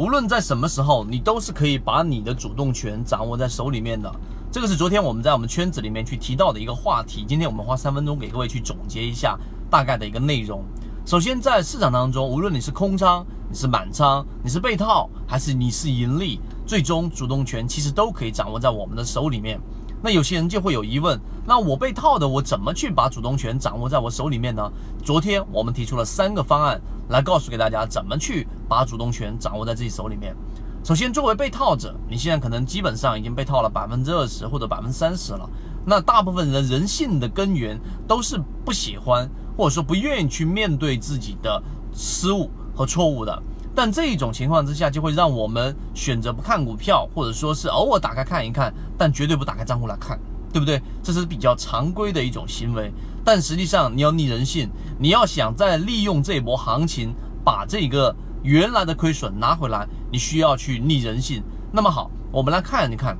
无论在什么时候，你都是可以把你的主动权掌握在手里面的。这个是昨天我们在我们圈子里面去提到的一个话题。今天我们花三分钟给各位去总结一下大概的一个内容。首先，在市场当中，无论你是空仓、你是满仓、你是被套，还是你是盈利，最终主动权其实都可以掌握在我们的手里面。那有些人就会有疑问，那我被套的，我怎么去把主动权掌握在我手里面呢？昨天我们提出了三个方案，来告诉给大家怎么去把主动权掌握在自己手里面。首先，作为被套者，你现在可能基本上已经被套了百分之二十或者百分之三十了。那大部分人人性的根源都是不喜欢或者说不愿意去面对自己的失误和错误的。但这一种情况之下，就会让我们选择不看股票，或者说是偶尔打开看一看，但绝对不打开账户来看，对不对？这是比较常规的一种行为。但实际上，你要逆人性，你要想再利用这一波行情把这个原来的亏损拿回来，你需要去逆人性。那么好，我们来看一看，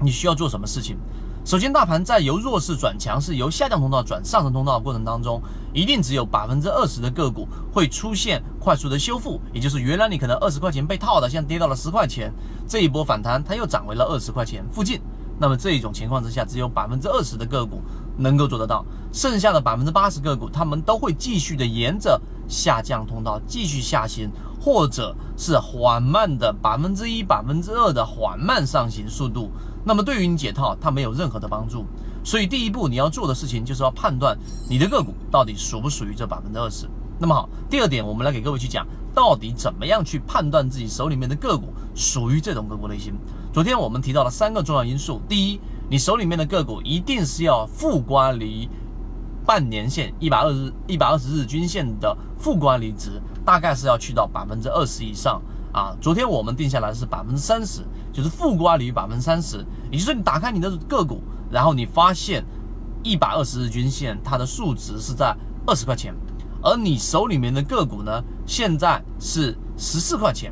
你需要做什么事情。首先，大盘在由弱势转强势、由下降通道转上升通道的过程当中，一定只有百分之二十的个股会出现快速的修复，也就是原来你可能二十块钱被套的，现在跌到了十块钱，这一波反弹它又涨回了二十块钱附近。那么这一种情况之下，只有百分之二十的个股能够做得到，剩下的百分之八十个股，他们都会继续的沿着下降通道继续下行，或者是缓慢的百分之一、百分之二的缓慢上行速度。那么对于你解套，它没有任何的帮助。所以第一步你要做的事情，就是要判断你的个股到底属不属于这百分之二十。那么好，第二点，我们来给各位去讲，到底怎么样去判断自己手里面的个股属于这种个股类型。昨天我们提到了三个重要因素，第一，你手里面的个股一定是要负乖离半年线一百二十一百二十日均线的负乖离值，大概是要去到百分之二十以上。啊，昨天我们定下来是百分之三十，就是负乖离百分之三十，也就是说你打开你的个股，然后你发现一百二十日均线它的数值是在二十块钱，而你手里面的个股呢现在是十四块钱，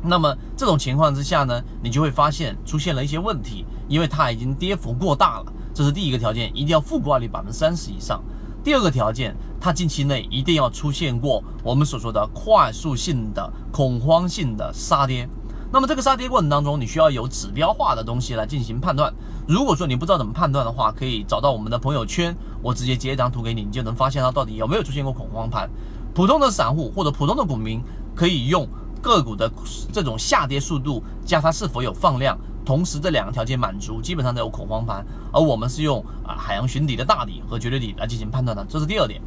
那么这种情况之下呢，你就会发现出现了一些问题，因为它已经跌幅过大了，这是第一个条件，一定要负乖离百分之三十以上。第二个条件，它近期内一定要出现过我们所说的快速性的恐慌性的杀跌。那么这个杀跌过程当中，你需要有指标化的东西来进行判断。如果说你不知道怎么判断的话，可以找到我们的朋友圈，我直接截一张图给你，你就能发现它到底有没有出现过恐慌盘。普通的散户或者普通的股民可以用个股的这种下跌速度加它是否有放量。同时，这两个条件满足，基本上都有恐慌盘。而我们是用啊海洋寻底的大底和绝对底来进行判断的，这是第二点。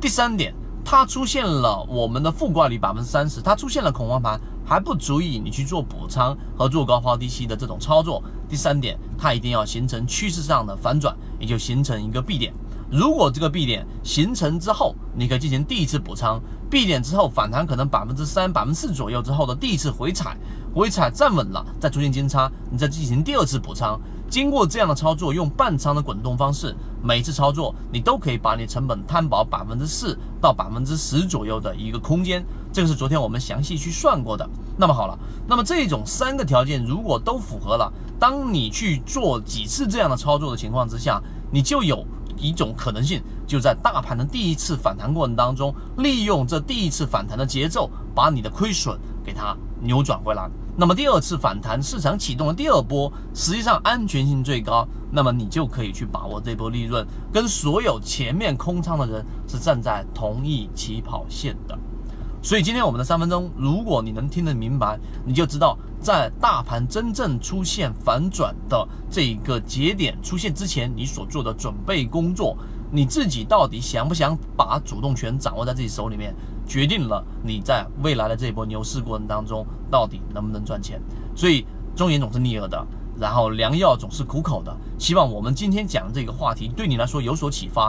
第三点，它出现了我们的负挂率百分之三十，它出现了恐慌盘，还不足以你去做补仓和做高抛低吸的这种操作。第三点，它一定要形成趋势上的反转，也就形成一个 B 点。如果这个 B 点形成之后，你可以进行第一次补仓，B 点之后反弹可能百分之三、百分之四左右之后的第一次回踩，回踩站稳了，再出现金叉，你再进行第二次补仓。经过这样的操作，用半仓的滚动方式，每次操作你都可以把你成本摊薄百分之四到百分之十左右的一个空间。这个是昨天我们详细去算过的。那么好了，那么这种三个条件如果都符合了，当你去做几次这样的操作的情况之下，你就有。一种可能性，就在大盘的第一次反弹过程当中，利用这第一次反弹的节奏，把你的亏损给它扭转回来。那么第二次反弹，市场启动的第二波，实际上安全性最高，那么你就可以去把握这波利润，跟所有前面空仓的人是站在同一起跑线的。所以今天我们的三分钟，如果你能听得明白，你就知道在大盘真正出现反转的这个节点出现之前，你所做的准备工作，你自己到底想不想把主动权掌握在自己手里面，决定了你在未来的这一波牛市过程当中到底能不能赚钱。所以忠言总是逆耳的，然后良药总是苦口的。希望我们今天讲的这个话题对你来说有所启发。